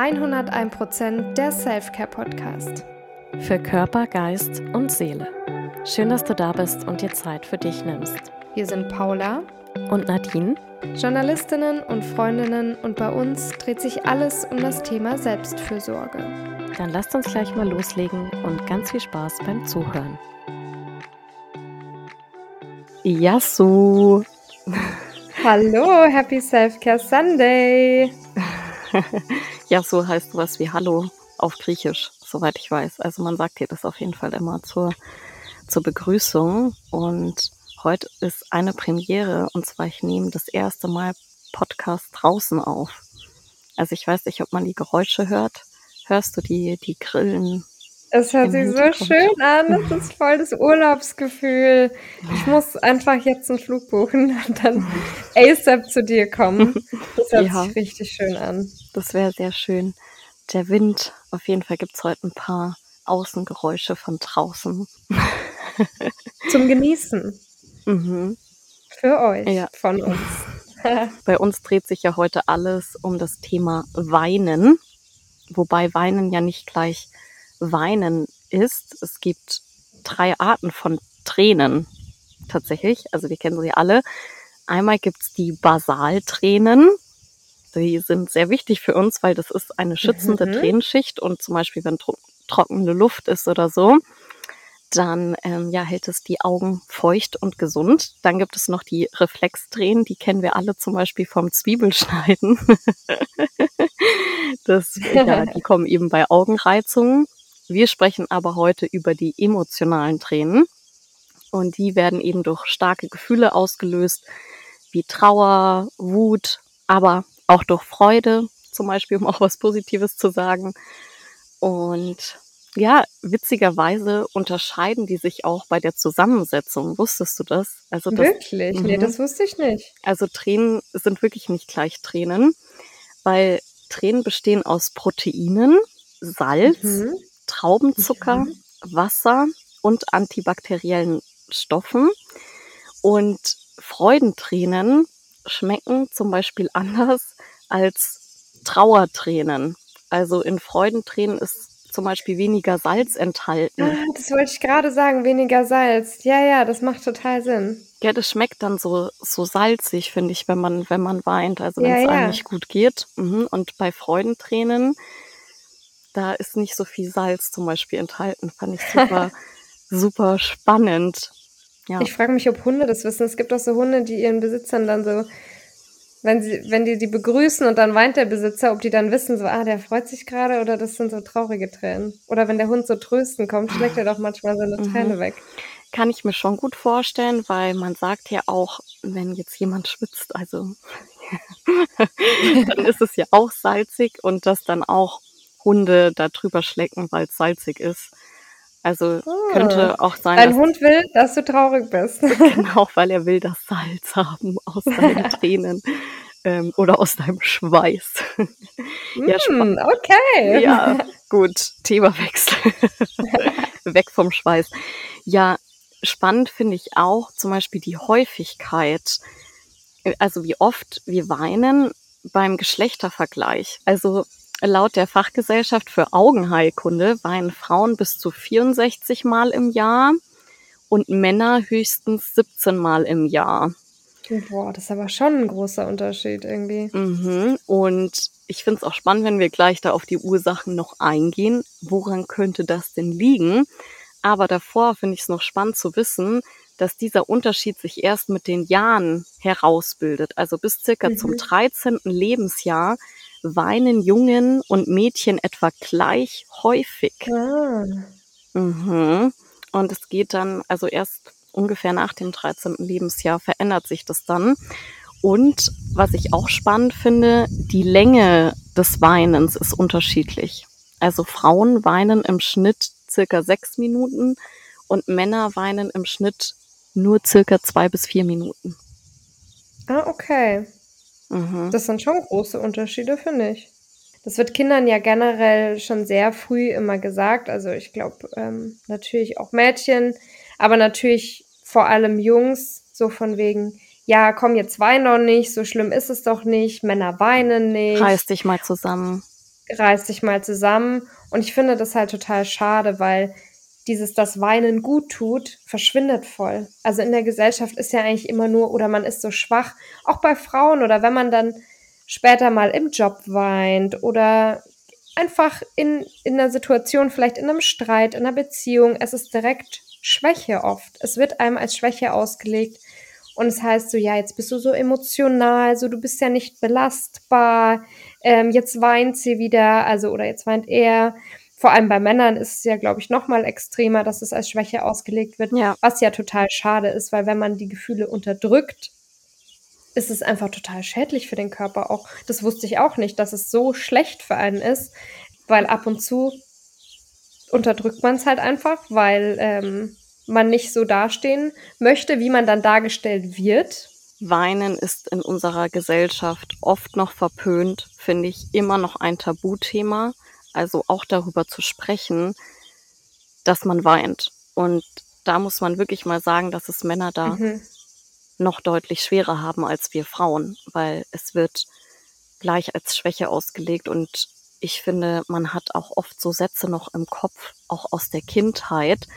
101% der Selfcare Podcast. Für Körper, Geist und Seele. Schön, dass du da bist und dir Zeit für dich nimmst. Wir sind Paula und Nadine, Journalistinnen und Freundinnen und bei uns dreht sich alles um das Thema Selbstfürsorge. Dann lasst uns gleich mal loslegen und ganz viel Spaß beim Zuhören. Yasu! Hallo, Happy Selfcare Sunday! ja, so heißt sowas wie Hallo auf Griechisch, soweit ich weiß. Also man sagt dir das auf jeden Fall immer zur, zur Begrüßung. Und heute ist eine Premiere und zwar ich nehme das erste Mal Podcast draußen auf. Also ich weiß nicht, ob man die Geräusche hört. Hörst du die, die Grillen es hört sich so schön an. Das ist voll das Urlaubsgefühl. Ich muss einfach jetzt einen Flug buchen und dann ASAP zu dir kommen. Das hört ja, sich richtig schön an. Das wäre sehr schön. Der Wind, auf jeden Fall gibt es heute ein paar Außengeräusche von draußen. Zum Genießen. Mhm. Für euch, ja. von uns. Bei uns dreht sich ja heute alles um das Thema Weinen. Wobei Weinen ja nicht gleich Weinen ist. Es gibt drei Arten von Tränen tatsächlich. Also wir kennen sie alle. Einmal gibt's die Basaltränen. Die sind sehr wichtig für uns, weil das ist eine schützende mhm. Tränenschicht und zum Beispiel, wenn tro trockene Luft ist oder so, dann ähm, ja, hält es die Augen feucht und gesund. Dann gibt es noch die Reflextränen, die kennen wir alle zum Beispiel vom Zwiebelschneiden. das, ja, die kommen eben bei Augenreizungen. Wir sprechen aber heute über die emotionalen Tränen und die werden eben durch starke Gefühle ausgelöst, wie Trauer, Wut, aber auch durch Freude, zum Beispiel, um auch was Positives zu sagen. Und ja, witzigerweise unterscheiden die sich auch bei der Zusammensetzung. Wusstest du das? Also das, wirklich? Nee, mhm. das wusste ich nicht. Also Tränen sind wirklich nicht gleich Tränen, weil Tränen bestehen aus Proteinen, Salz, mhm. Traubenzucker. Wasser und antibakteriellen Stoffen. Und Freudentränen schmecken zum Beispiel anders als Trauertränen. Also in Freudentränen ist zum Beispiel weniger Salz enthalten. Ah, das wollte ich gerade sagen, weniger Salz. Ja, ja, das macht total Sinn. Ja, das schmeckt dann so, so salzig, finde ich, wenn man, wenn man weint, also wenn es ja, einem nicht gut geht. Mhm. Und bei Freudentränen da ist nicht so viel Salz zum Beispiel enthalten. Fand ich super, super spannend. Ja. Ich frage mich, ob Hunde das wissen. Es gibt auch so Hunde, die ihren Besitzern dann so, wenn sie, wenn die die begrüßen und dann weint der Besitzer, ob die dann wissen, so, ah, der freut sich gerade oder das sind so traurige Tränen. Oder wenn der Hund so trösten kommt, schlägt er doch manchmal so eine mhm. Träne weg. Kann ich mir schon gut vorstellen, weil man sagt ja auch, wenn jetzt jemand schwitzt, also dann ist es ja auch salzig und das dann auch Hunde da drüber schlecken, weil es salzig ist. Also oh. könnte auch sein. Dein Hund will, dass du traurig bist. genau, weil er will das Salz haben aus deinen Tränen ähm, oder aus deinem Schweiß. ja, mm, okay. Ja, gut. Themawechsel. Weg vom Schweiß. Ja, spannend finde ich auch zum Beispiel die Häufigkeit. Also wie oft wir weinen beim Geschlechtervergleich. Also Laut der Fachgesellschaft für Augenheilkunde weinen Frauen bis zu 64 Mal im Jahr und Männer höchstens 17 Mal im Jahr. Boah, das ist aber schon ein großer Unterschied irgendwie. Mhm. Und ich finde es auch spannend, wenn wir gleich da auf die Ursachen noch eingehen. Woran könnte das denn liegen? Aber davor finde ich es noch spannend zu wissen, dass dieser Unterschied sich erst mit den Jahren herausbildet. Also bis circa mhm. zum 13. Lebensjahr weinen Jungen und Mädchen etwa gleich häufig. Ah. Mhm. Und es geht dann, also erst ungefähr nach dem 13. Lebensjahr verändert sich das dann. Und was ich auch spannend finde, die Länge des Weinens ist unterschiedlich. Also Frauen weinen im Schnitt circa sechs Minuten und Männer weinen im Schnitt nur circa zwei bis vier Minuten. Ah, okay. Mhm. Das sind schon große Unterschiede, finde ich. Das wird Kindern ja generell schon sehr früh immer gesagt. Also ich glaube ähm, natürlich auch Mädchen, aber natürlich vor allem Jungs, so von wegen, ja, komm, jetzt wein doch nicht, so schlimm ist es doch nicht, Männer weinen nicht. Reiß dich mal zusammen. reiß dich mal zusammen. Und ich finde das halt total schade, weil dieses, das Weinen gut tut, verschwindet voll. Also in der Gesellschaft ist ja eigentlich immer nur, oder man ist so schwach, auch bei Frauen oder wenn man dann später mal im Job weint oder einfach in, in einer Situation, vielleicht in einem Streit, in einer Beziehung, es ist direkt Schwäche oft. Es wird einem als Schwäche ausgelegt. Und es heißt so, ja, jetzt bist du so emotional, so du bist ja nicht belastbar, ähm, jetzt weint sie wieder, also oder jetzt weint er. Vor allem bei Männern ist es ja, glaube ich, noch mal extremer, dass es als Schwäche ausgelegt wird, ja. was ja total schade ist, weil wenn man die Gefühle unterdrückt, ist es einfach total schädlich für den Körper auch. Das wusste ich auch nicht, dass es so schlecht für einen ist, weil ab und zu unterdrückt man es halt einfach, weil ähm, man nicht so dastehen möchte, wie man dann dargestellt wird. Weinen ist in unserer Gesellschaft oft noch verpönt, finde ich immer noch ein Tabuthema. Also auch darüber zu sprechen, dass man weint. Und da muss man wirklich mal sagen, dass es Männer da mhm. noch deutlich schwerer haben als wir Frauen, weil es wird gleich als Schwäche ausgelegt und ich finde, man hat auch oft so Sätze noch im Kopf, auch aus der Kindheit,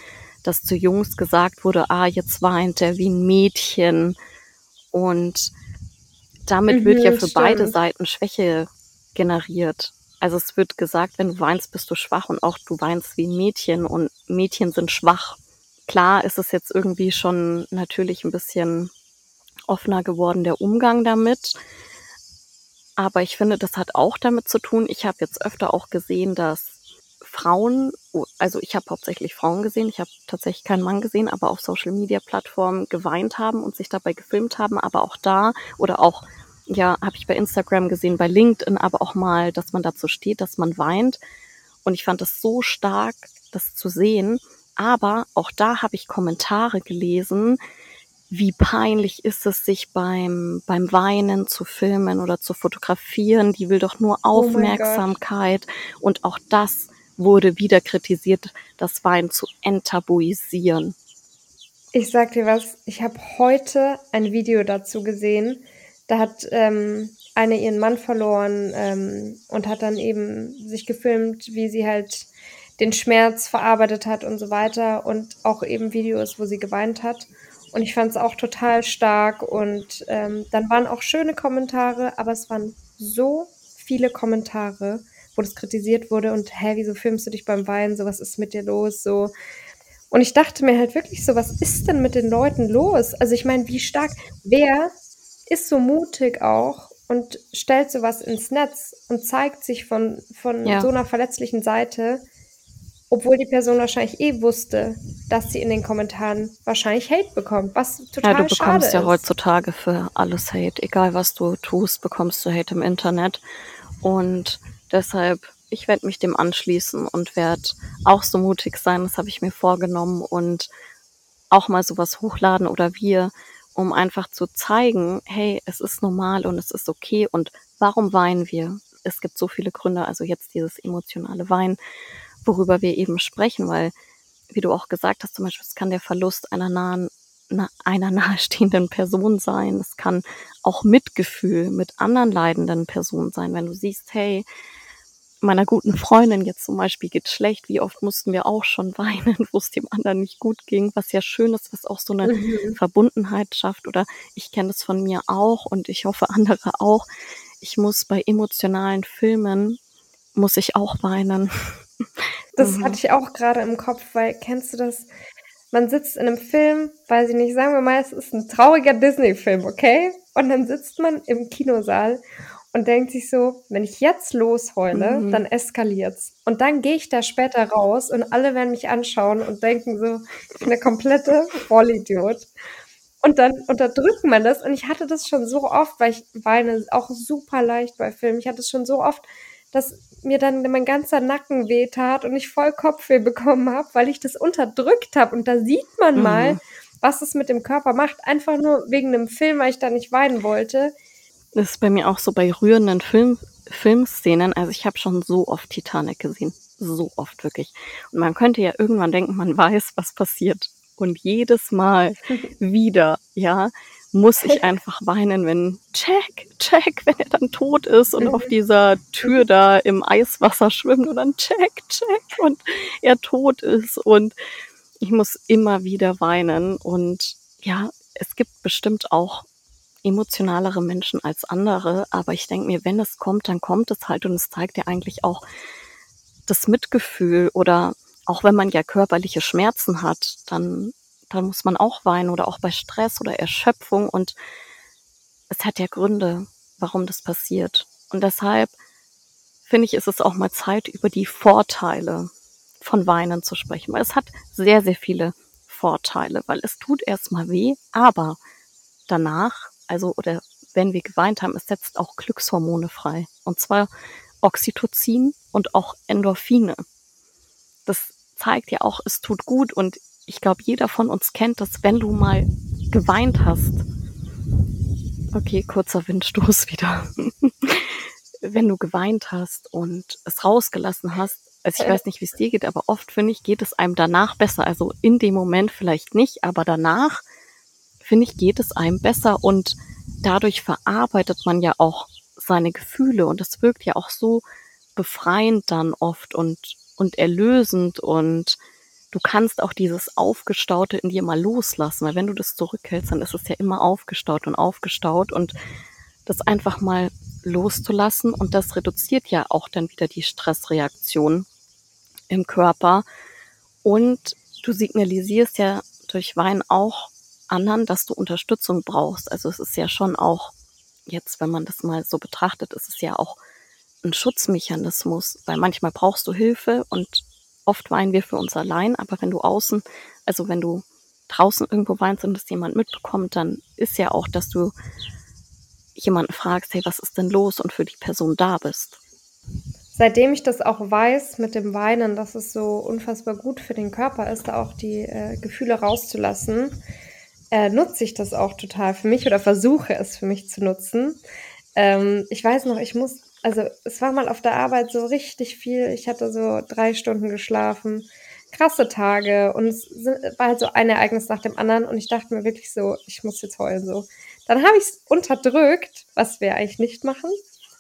dass zu Jungs gesagt wurde, ah, jetzt weint er wie ein Mädchen. Und damit mhm, wird ja für stimmt. beide Seiten Schwäche generiert. Also es wird gesagt, wenn du weinst, bist du schwach und auch du weinst wie ein Mädchen und Mädchen sind schwach. Klar ist es jetzt irgendwie schon natürlich ein bisschen offener geworden, der Umgang damit. Aber ich finde, das hat auch damit zu tun. Ich habe jetzt öfter auch gesehen, dass Frauen, also ich habe hauptsächlich Frauen gesehen, ich habe tatsächlich keinen Mann gesehen, aber auf Social-Media-Plattformen geweint haben und sich dabei gefilmt haben, aber auch da oder auch, ja, habe ich bei Instagram gesehen, bei LinkedIn, aber auch mal, dass man dazu steht, dass man weint. Und ich fand es so stark, das zu sehen. Aber auch da habe ich Kommentare gelesen, wie peinlich ist es, sich beim, beim Weinen zu filmen oder zu fotografieren. Die will doch nur oh Aufmerksamkeit. Oh und auch das wurde wieder kritisiert, das Wein zu enttabuisieren. Ich sag dir was, ich habe heute ein Video dazu gesehen. Da hat ähm, eine ihren Mann verloren ähm, und hat dann eben sich gefilmt, wie sie halt den Schmerz verarbeitet hat und so weiter und auch eben Videos, wo sie geweint hat. Und ich fand es auch total stark und ähm, dann waren auch schöne Kommentare, aber es waren so viele Kommentare, wo das kritisiert wurde und hä, wieso filmst du dich beim Weinen, so was ist mit dir los, so. Und ich dachte mir halt wirklich so, was ist denn mit den Leuten los? Also ich meine, wie stark, wer ist so mutig auch und stellt sowas ins Netz und zeigt sich von, von ja. so einer verletzlichen Seite, obwohl die Person wahrscheinlich eh wusste, dass sie in den Kommentaren wahrscheinlich Hate bekommt, was total Ja, du bekommst ja ist. heutzutage für alles Hate. Egal was du tust, bekommst du Hate im Internet. Und Deshalb, ich werde mich dem anschließen und werde auch so mutig sein, das habe ich mir vorgenommen und auch mal sowas hochladen oder wir, um einfach zu zeigen, hey, es ist normal und es ist okay und warum weinen wir? Es gibt so viele Gründe, also jetzt dieses emotionale Weinen, worüber wir eben sprechen, weil, wie du auch gesagt hast, zum Beispiel, es kann der Verlust einer nahen einer nahestehenden Person sein. Es kann auch Mitgefühl mit anderen leidenden Personen sein, wenn du siehst, hey, meiner guten Freundin jetzt zum Beispiel geht schlecht. Wie oft mussten wir auch schon weinen, wo es dem anderen nicht gut ging, was ja schön ist, was auch so eine mhm. Verbundenheit schafft. Oder ich kenne das von mir auch und ich hoffe andere auch. Ich muss bei emotionalen Filmen, muss ich auch weinen. Das mhm. hatte ich auch gerade im Kopf, weil kennst du das? Man sitzt in einem Film, weiß ich nicht, sagen wir mal, es ist ein trauriger Disney-Film, okay? Und dann sitzt man im Kinosaal und denkt sich so, wenn ich jetzt losheule, mhm. dann eskaliert's. Und dann gehe ich da später raus und alle werden mich anschauen und denken so, ich bin eine komplette Vollidiot. Und dann unterdrückt man das. Und ich hatte das schon so oft, weil ich weine auch super leicht bei Filmen. Ich hatte es schon so oft, dass mir dann mein ganzer Nacken wehtat und ich voll Kopfweh bekommen habe, weil ich das unterdrückt habe. Und da sieht man mhm. mal, was es mit dem Körper macht. Einfach nur wegen einem Film, weil ich da nicht weinen wollte das ist bei mir auch so bei rührenden Film, Filmszenen. Also ich habe schon so oft Titanic gesehen. So oft wirklich. Und man könnte ja irgendwann denken, man weiß, was passiert. Und jedes Mal wieder, ja. muss ich einfach weinen, wenn Jack, Jack, wenn er dann tot ist und auf mhm. dieser Tür da im Eiswasser schwimmt und dann Jack, Jack und er tot ist und ich muss immer wieder weinen und ja, es gibt bestimmt auch emotionalere Menschen als andere, aber ich denke mir, wenn es kommt, dann kommt es halt und es zeigt ja eigentlich auch das Mitgefühl oder auch wenn man ja körperliche Schmerzen hat, dann, dann muss man auch weinen oder auch bei Stress oder Erschöpfung und es hat ja Gründe, warum das passiert. Und deshalb finde ich, ist es auch mal Zeit, über die Vorteile von Weinen zu sprechen, weil es hat sehr, sehr viele Vorteile, weil es tut erstmal weh, aber danach also oder wenn wir geweint haben, es setzt auch Glückshormone frei. Und zwar Oxytocin und auch Endorphine. Das zeigt ja auch, es tut gut und ich glaube, jeder von uns kennt das, wenn du mal geweint hast. Okay, kurzer Windstoß wieder. wenn du geweint hast und es rausgelassen hast, also ich weiß nicht, wie es dir geht, aber oft finde ich, geht es einem danach besser. Also in dem Moment vielleicht nicht, aber danach finde ich, geht es einem besser und dadurch verarbeitet man ja auch seine Gefühle und es wirkt ja auch so befreiend dann oft und, und erlösend und du kannst auch dieses Aufgestaute in dir mal loslassen, weil wenn du das zurückhältst, dann ist es ja immer aufgestaut und aufgestaut und das einfach mal loszulassen und das reduziert ja auch dann wieder die Stressreaktion im Körper und du signalisierst ja durch Wein auch anderen, dass du Unterstützung brauchst. Also es ist ja schon auch, jetzt, wenn man das mal so betrachtet, ist es ja auch ein Schutzmechanismus, weil manchmal brauchst du Hilfe und oft weinen wir für uns allein, aber wenn du außen, also wenn du draußen irgendwo weinst und es jemand mitbekommt, dann ist ja auch, dass du jemanden fragst, hey, was ist denn los und für die Person da bist. Seitdem ich das auch weiß mit dem Weinen, dass es so unfassbar gut für den Körper ist, auch die äh, Gefühle rauszulassen, äh, nutze ich das auch total für mich oder versuche es für mich zu nutzen. Ähm, ich weiß noch, ich muss, also es war mal auf der Arbeit so richtig viel. Ich hatte so drei Stunden geschlafen, krasse Tage und es war halt so ein Ereignis nach dem anderen und ich dachte mir wirklich so, ich muss jetzt heulen so. Dann habe ich es unterdrückt, was wir eigentlich nicht machen.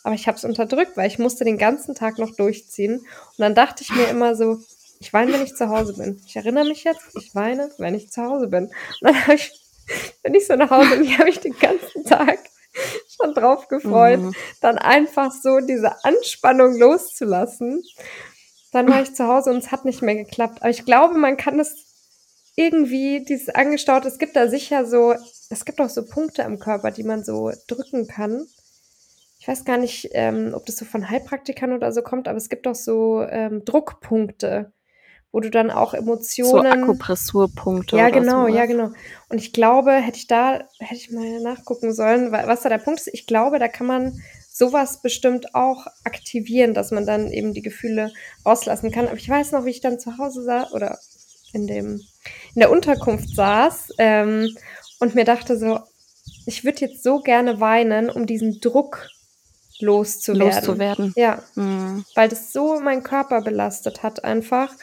Aber ich habe es unterdrückt, weil ich musste den ganzen Tag noch durchziehen. Und dann dachte ich mir immer so, ich weine, wenn ich zu Hause bin. Ich erinnere mich jetzt, ich weine, wenn ich zu Hause bin. Und dann habe ich bin ich so nach Hause und ich habe mich den ganzen Tag schon drauf gefreut, mhm. dann einfach so diese Anspannung loszulassen. Dann war ich zu Hause und es hat nicht mehr geklappt. Aber ich glaube, man kann es irgendwie, dieses angestaut, es gibt da sicher so, es gibt auch so Punkte im Körper, die man so drücken kann. Ich weiß gar nicht, ähm, ob das so von Heilpraktikern oder so kommt, aber es gibt auch so ähm, Druckpunkte wo du dann auch Emotionen. So Akupressurpunkte. Ja, genau, ja, genau. Und ich glaube, hätte ich da, hätte ich mal nachgucken sollen, was da der Punkt ist. Ich glaube, da kann man sowas bestimmt auch aktivieren, dass man dann eben die Gefühle rauslassen kann. Aber ich weiß noch, wie ich dann zu Hause saß oder in dem, in der Unterkunft saß ähm, und mir dachte so, ich würde jetzt so gerne weinen, um diesen Druck loszuwerden. Loszuwerden. Ja. Mhm. Weil das so meinen Körper belastet hat einfach.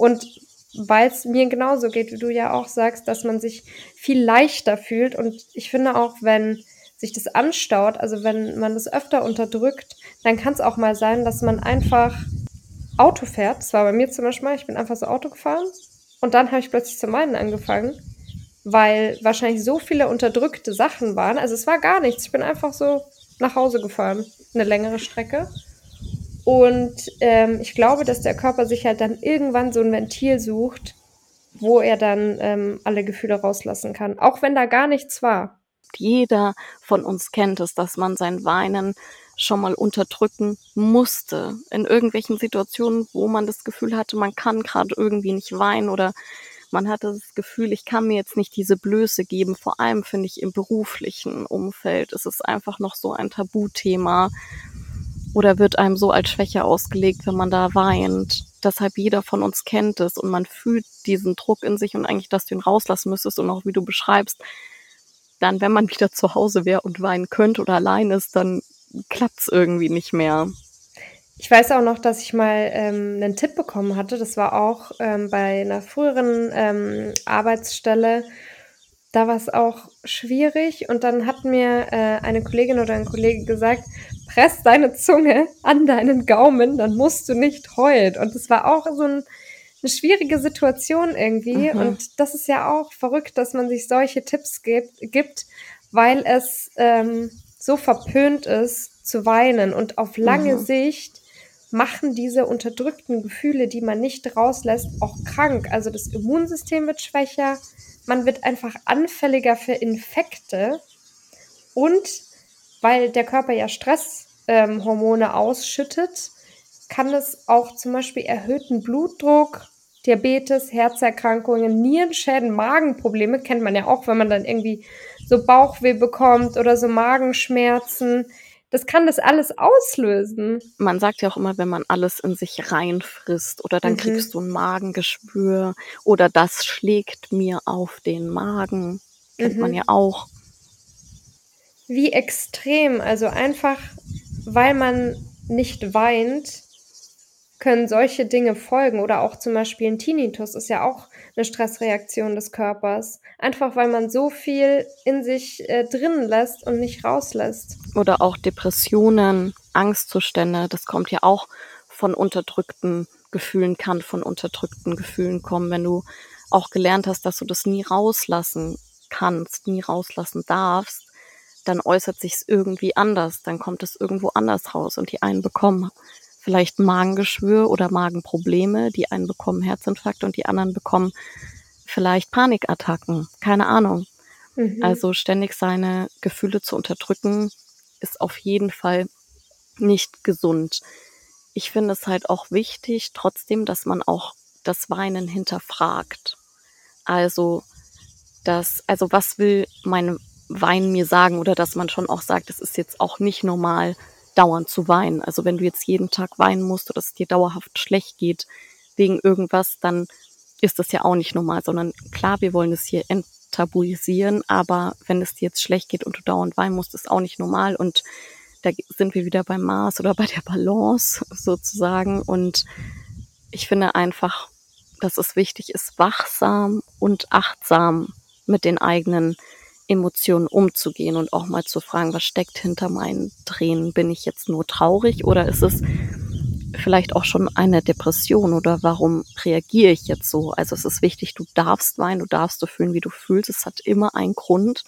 Und weil es mir genauso geht, wie du ja auch sagst, dass man sich viel leichter fühlt. Und ich finde auch, wenn sich das anstaut, also wenn man das öfter unterdrückt, dann kann es auch mal sein, dass man einfach Auto fährt. Das war bei mir zum Beispiel, ich bin einfach so Auto gefahren und dann habe ich plötzlich zu meinen angefangen, weil wahrscheinlich so viele unterdrückte Sachen waren. Also es war gar nichts. Ich bin einfach so nach Hause gefahren, eine längere Strecke. Und ähm, ich glaube, dass der Körper sich halt dann irgendwann so ein Ventil sucht, wo er dann ähm, alle Gefühle rauslassen kann, auch wenn da gar nichts war. Jeder von uns kennt es, dass man sein Weinen schon mal unterdrücken musste. In irgendwelchen Situationen, wo man das Gefühl hatte, man kann gerade irgendwie nicht weinen oder man hatte das Gefühl, ich kann mir jetzt nicht diese Blöße geben. Vor allem finde ich im beruflichen Umfeld ist es einfach noch so ein Tabuthema, oder wird einem so als Schwäche ausgelegt, wenn man da weint. Deshalb jeder von uns kennt es und man fühlt diesen Druck in sich und eigentlich, dass du ihn rauslassen müsstest und auch wie du beschreibst, dann, wenn man wieder zu Hause wäre und weinen könnte oder allein ist, dann klappt's irgendwie nicht mehr. Ich weiß auch noch, dass ich mal ähm, einen Tipp bekommen hatte. Das war auch ähm, bei einer früheren ähm, Arbeitsstelle, da war es auch schwierig und dann hat mir äh, eine Kollegin oder ein Kollege gesagt, press deine Zunge an deinen Gaumen, dann musst du nicht heulen. Und das war auch so ein, eine schwierige Situation irgendwie. Mhm. Und das ist ja auch verrückt, dass man sich solche Tipps gibt, gibt weil es ähm, so verpönt ist zu weinen. Und auf lange mhm. Sicht machen diese unterdrückten Gefühle, die man nicht rauslässt, auch krank. Also das Immunsystem wird schwächer, man wird einfach anfälliger für Infekte und weil der Körper ja Stresshormone ähm, ausschüttet, kann es auch zum Beispiel erhöhten Blutdruck, Diabetes, Herzerkrankungen, Nierenschäden, Magenprobleme, kennt man ja auch, wenn man dann irgendwie so Bauchweh bekommt oder so Magenschmerzen. Das kann das alles auslösen. Man sagt ja auch immer, wenn man alles in sich reinfrisst oder dann mhm. kriegst du ein Magengeschwür oder das schlägt mir auf den Magen. Kennt mhm. man ja auch. Wie extrem. Also einfach, weil man nicht weint, können solche Dinge folgen. Oder auch zum Beispiel ein Tinnitus ist ja auch eine Stressreaktion des Körpers. Einfach weil man so viel in sich äh, drin lässt und nicht rauslässt. Oder auch Depressionen, Angstzustände, das kommt ja auch von unterdrückten Gefühlen, kann von unterdrückten Gefühlen kommen, wenn du auch gelernt hast, dass du das nie rauslassen kannst, nie rauslassen darfst, dann äußert sich's irgendwie anders, dann kommt es irgendwo anders raus und die einen bekommen vielleicht Magengeschwür oder Magenprobleme, die einen bekommen Herzinfarkt und die anderen bekommen vielleicht Panikattacken, keine Ahnung. Mhm. Also ständig seine Gefühle zu unterdrücken, ist auf jeden Fall nicht gesund. Ich finde es halt auch wichtig, trotzdem, dass man auch das Weinen hinterfragt. Also, das, also was will mein Wein mir sagen oder dass man schon auch sagt, es ist jetzt auch nicht normal, dauernd zu weinen. Also wenn du jetzt jeden Tag weinen musst oder es dir dauerhaft schlecht geht wegen irgendwas, dann ist das ja auch nicht normal, sondern klar, wir wollen es hier enttabuisieren, aber wenn es dir jetzt schlecht geht und du dauernd weinen musst, ist auch nicht normal und da sind wir wieder beim Maß oder bei der Balance sozusagen und ich finde einfach, dass es wichtig ist, wachsam und achtsam mit den eigenen Emotionen umzugehen und auch mal zu fragen, was steckt hinter meinen Tränen? Bin ich jetzt nur traurig oder ist es vielleicht auch schon eine Depression oder warum reagiere ich jetzt so? Also es ist wichtig, du darfst weinen, du darfst so fühlen, wie du fühlst. Es hat immer einen Grund,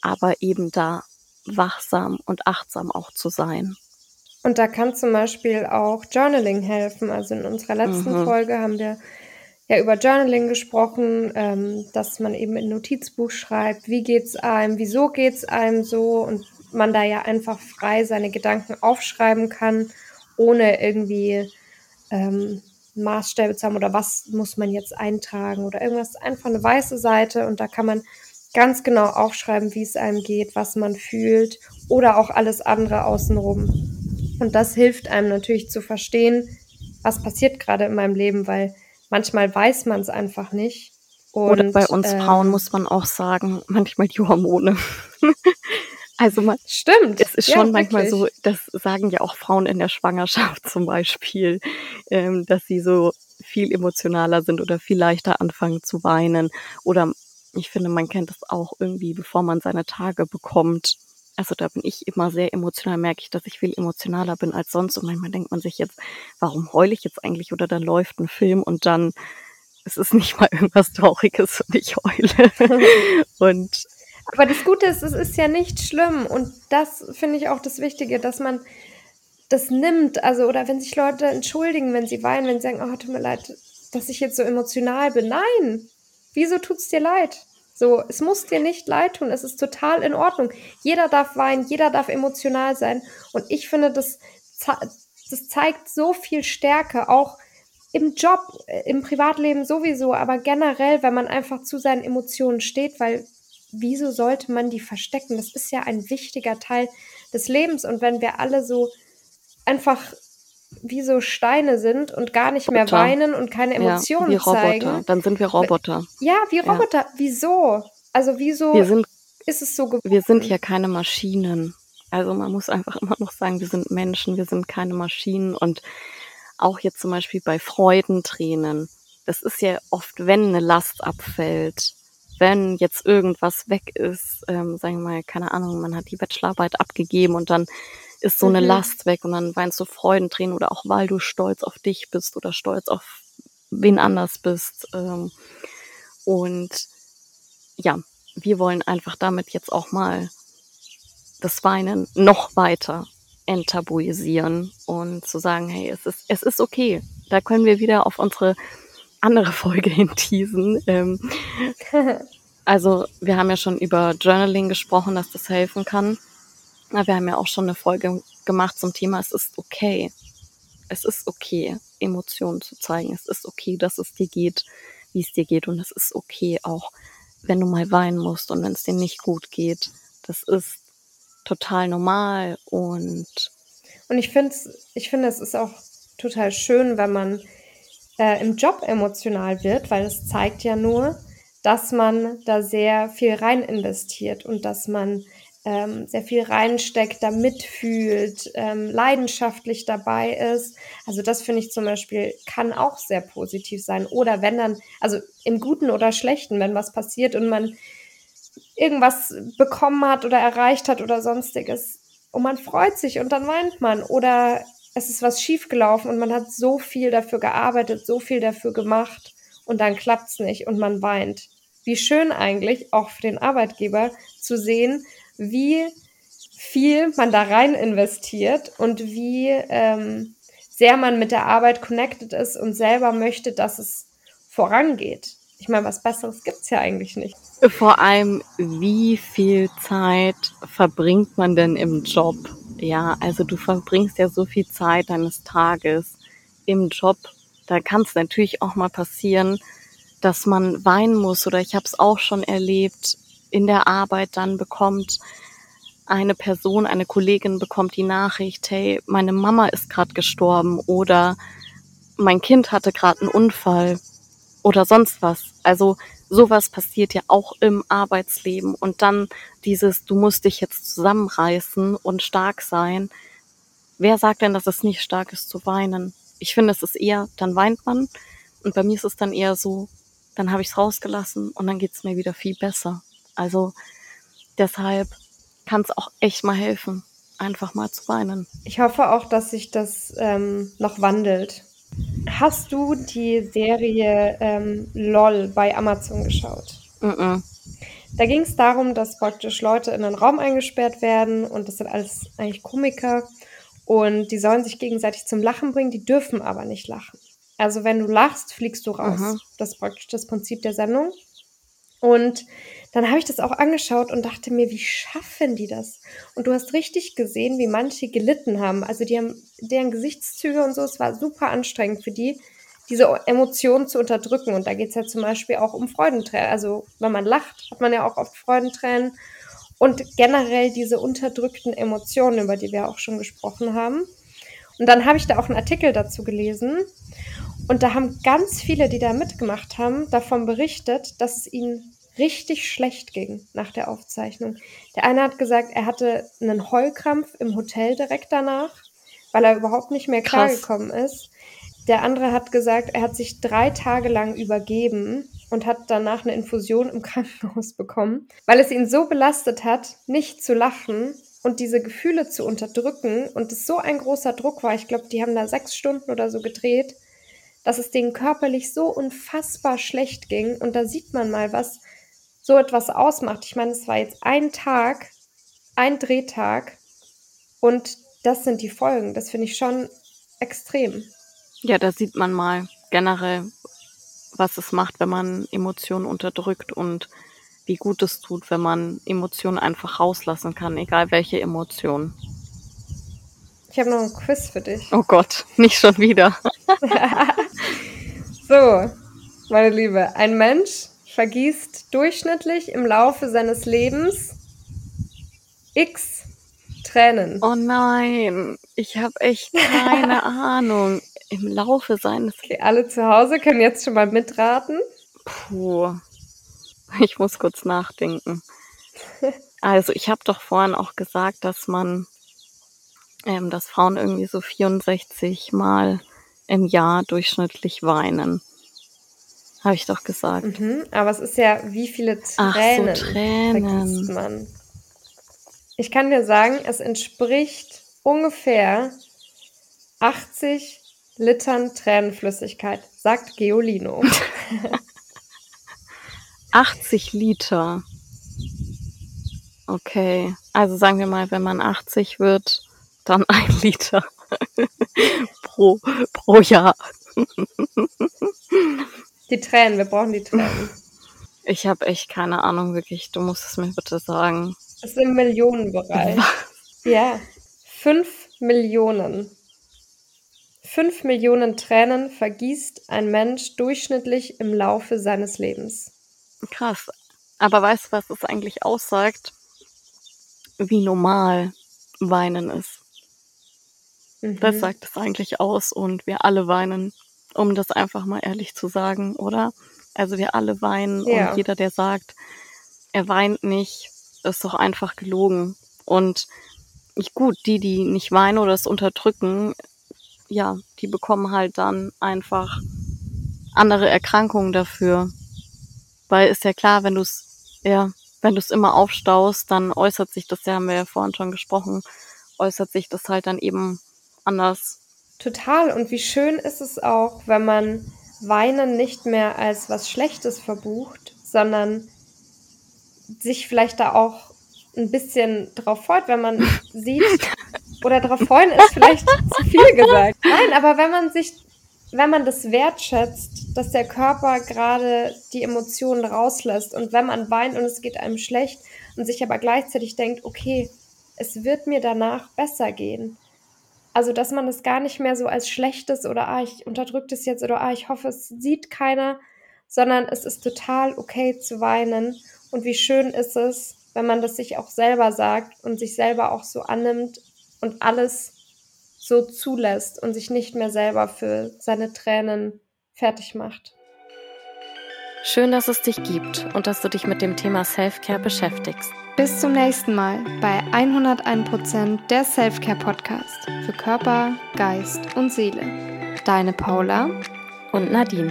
aber eben da wachsam und achtsam auch zu sein. Und da kann zum Beispiel auch Journaling helfen. Also in unserer letzten mhm. Folge haben wir ja über Journaling gesprochen, ähm, dass man eben in Notizbuch schreibt, wie geht's einem, wieso geht's einem so und man da ja einfach frei seine Gedanken aufschreiben kann, ohne irgendwie ähm, Maßstäbe zu haben oder was muss man jetzt eintragen oder irgendwas. Einfach eine weiße Seite und da kann man ganz genau aufschreiben, wie es einem geht, was man fühlt oder auch alles andere außenrum. Und das hilft einem natürlich zu verstehen, was passiert gerade in meinem Leben, weil manchmal weiß man es einfach nicht. Und, Oder bei uns äh, Frauen muss man auch sagen, manchmal die Hormone. also man, stimmt. Es ist schon ja, manchmal so, das sagen ja auch Frauen in der Schwangerschaft zum Beispiel, ähm, dass sie so viel emotionaler sind oder viel leichter anfangen zu weinen. Oder ich finde, man kennt das auch irgendwie, bevor man seine Tage bekommt, also da bin ich immer sehr emotional, merke ich, dass ich viel emotionaler bin als sonst. Und manchmal denkt man sich jetzt, warum heule ich jetzt eigentlich? Oder dann läuft ein Film und dann es ist nicht mal irgendwas Trauriges und ich heule. und aber das Gute ist, es ist ja nicht schlimm. Und das finde ich auch das Wichtige, dass man das nimmt. Also, oder wenn sich Leute entschuldigen, wenn sie weinen, wenn sie sagen, oh, tut mir leid, dass ich jetzt so emotional bin. Nein! Wieso tut's dir leid? So, es muss dir nicht leid tun, es ist total in Ordnung. Jeder darf weinen, jeder darf emotional sein. Und ich finde, das, das zeigt so viel Stärke, auch im Job, äh, im Privatleben sowieso, aber generell, wenn man einfach zu seinen Emotionen steht, weil wieso sollte man die verstecken? Das ist ja ein wichtiger Teil des Lebens. Und wenn wir alle so einfach wie so Steine sind und gar nicht mehr weinen und keine Emotionen ja, wie zeigen. Dann sind wir Roboter. Ja, wie Roboter. Ja. Wieso? Also wieso wir sind, ist es so geworden? Wir sind ja keine Maschinen. Also man muss einfach immer noch sagen, wir sind Menschen, wir sind keine Maschinen. Und auch jetzt zum Beispiel bei Freudentränen, das ist ja oft, wenn eine Last abfällt, wenn jetzt irgendwas weg ist, ähm, sagen wir mal, keine Ahnung, man hat die Bachelorarbeit abgegeben und dann ist so eine mhm. Last weg und dann weinst du Freudentränen oder auch weil du stolz auf dich bist oder stolz auf wen anders bist. Ähm, und ja, wir wollen einfach damit jetzt auch mal das Weinen noch weiter enttabuisieren und zu sagen, hey, es ist, es ist okay. Da können wir wieder auf unsere andere Folge hinteasen. Ähm, also wir haben ja schon über Journaling gesprochen, dass das helfen kann. Wir haben ja auch schon eine Folge gemacht zum Thema, es ist okay. Es ist okay, Emotionen zu zeigen. Es ist okay, dass es dir geht, wie es dir geht. Und es ist okay auch, wenn du mal weinen musst und wenn es dir nicht gut geht. Das ist total normal und und ich finde ich finde es ist auch total schön, wenn man äh, im Job emotional wird, weil es zeigt ja nur, dass man da sehr viel rein investiert und dass man ähm, sehr viel reinsteckt, da mitfühlt, ähm, leidenschaftlich dabei ist. Also das finde ich zum Beispiel kann auch sehr positiv sein. Oder wenn dann, also im Guten oder Schlechten, wenn was passiert und man irgendwas bekommen hat oder erreicht hat oder sonstiges und man freut sich und dann weint man oder es ist was schiefgelaufen und man hat so viel dafür gearbeitet, so viel dafür gemacht und dann klappt's nicht und man weint. Wie schön eigentlich auch für den Arbeitgeber zu sehen, wie viel man da rein investiert und wie ähm, sehr man mit der Arbeit connected ist und selber möchte, dass es vorangeht. Ich meine, was Besseres gibt's ja eigentlich nicht. Vor allem, wie viel Zeit verbringt man denn im Job? Ja, also du verbringst ja so viel Zeit deines Tages im Job. Da kann es natürlich auch mal passieren, dass man weinen muss oder ich habe es auch schon erlebt, in der Arbeit dann bekommt eine Person, eine Kollegin bekommt die Nachricht, hey, meine Mama ist gerade gestorben oder mein Kind hatte gerade einen Unfall oder sonst was. Also sowas passiert ja auch im Arbeitsleben und dann dieses, du musst dich jetzt zusammenreißen und stark sein. Wer sagt denn, dass es nicht stark ist zu weinen? Ich finde, es ist eher, dann weint man und bei mir ist es dann eher so, dann habe ich es rausgelassen und dann geht es mir wieder viel besser. Also deshalb kann es auch echt mal helfen, einfach mal zu weinen. Ich hoffe auch, dass sich das ähm, noch wandelt. Hast du die Serie ähm, LOL bei Amazon geschaut? Mm, -mm. Da ging es darum, dass praktisch Leute in einen Raum eingesperrt werden und das sind alles eigentlich Komiker und die sollen sich gegenseitig zum Lachen bringen, die dürfen aber nicht lachen. Also wenn du lachst, fliegst du raus. Aha. Das ist praktisch das Prinzip der Sendung. Und dann habe ich das auch angeschaut und dachte mir, wie schaffen die das? Und du hast richtig gesehen, wie manche gelitten haben. Also die haben deren Gesichtszüge und so, es war super anstrengend für die, diese Emotionen zu unterdrücken. Und da geht es ja zum Beispiel auch um Freudentränen. Also wenn man lacht, hat man ja auch oft Freudentränen. Und generell diese unterdrückten Emotionen, über die wir auch schon gesprochen haben. Und dann habe ich da auch einen Artikel dazu gelesen. Und da haben ganz viele, die da mitgemacht haben, davon berichtet, dass es ihnen richtig schlecht ging nach der Aufzeichnung. Der eine hat gesagt, er hatte einen Heulkrampf im Hotel direkt danach, weil er überhaupt nicht mehr klargekommen ist. Der andere hat gesagt, er hat sich drei Tage lang übergeben und hat danach eine Infusion im Krankenhaus bekommen, weil es ihn so belastet hat, nicht zu lachen und diese Gefühle zu unterdrücken und es so ein großer Druck war. Ich glaube, die haben da sechs Stunden oder so gedreht dass es denen körperlich so unfassbar schlecht ging. Und da sieht man mal, was so etwas ausmacht. Ich meine, es war jetzt ein Tag, ein Drehtag und das sind die Folgen. Das finde ich schon extrem. Ja, da sieht man mal generell, was es macht, wenn man Emotionen unterdrückt und wie gut es tut, wenn man Emotionen einfach rauslassen kann, egal welche Emotionen. Ich habe noch ein Quiz für dich. Oh Gott, nicht schon wieder. so, meine Liebe, ein Mensch vergießt durchschnittlich im Laufe seines Lebens x Tränen. Oh nein, ich habe echt keine Ahnung. Im Laufe seines Okay, alle zu Hause können jetzt schon mal mitraten. Puh. Ich muss kurz nachdenken. Also, ich habe doch vorhin auch gesagt, dass man ähm, dass Frauen irgendwie so 64 Mal im Jahr durchschnittlich weinen. Habe ich doch gesagt. Mhm, aber es ist ja, wie viele Tränen, Ach so, Tränen. vergisst man. Ich kann dir sagen, es entspricht ungefähr 80 Litern Tränenflüssigkeit, sagt Geolino. 80 Liter. Okay, also sagen wir mal, wenn man 80 wird, dann ein Liter pro, pro Jahr. Die Tränen, wir brauchen die Tränen. Ich habe echt keine Ahnung, wirklich. Du musst es mir bitte sagen. Das ist im Millionenbereich. Was? Ja. Fünf Millionen. Fünf Millionen Tränen vergießt ein Mensch durchschnittlich im Laufe seines Lebens. Krass. Aber weißt du, was es eigentlich aussagt? Wie normal Weinen ist. Mhm. Das sagt es eigentlich aus und wir alle weinen, um das einfach mal ehrlich zu sagen, oder? Also wir alle weinen ja. und jeder, der sagt, er weint nicht, ist doch einfach gelogen. Und ich, gut, die, die nicht weinen oder es unterdrücken, ja, die bekommen halt dann einfach andere Erkrankungen dafür. Weil ist ja klar, wenn du es, ja, wenn du es immer aufstaust, dann äußert sich das, ja, haben wir ja vorhin schon gesprochen, äußert sich das halt dann eben anders. Total. Und wie schön ist es auch, wenn man Weinen nicht mehr als was Schlechtes verbucht, sondern sich vielleicht da auch ein bisschen drauf freut, wenn man sieht, oder drauf freuen ist vielleicht zu viel gesagt. Nein, aber wenn man sich, wenn man das wertschätzt, dass der Körper gerade die Emotionen rauslässt und wenn man weint und es geht einem schlecht und sich aber gleichzeitig denkt, okay, es wird mir danach besser gehen. Also, dass man das gar nicht mehr so als schlechtes oder ah, ich unterdrücke das jetzt oder ah, ich hoffe, es sieht keiner, sondern es ist total okay zu weinen. Und wie schön ist es, wenn man das sich auch selber sagt und sich selber auch so annimmt und alles so zulässt und sich nicht mehr selber für seine Tränen fertig macht. Schön, dass es dich gibt und dass du dich mit dem Thema Selfcare beschäftigst. Bis zum nächsten Mal bei 101% der Selfcare Podcast für Körper, Geist und Seele. Deine Paula und Nadine.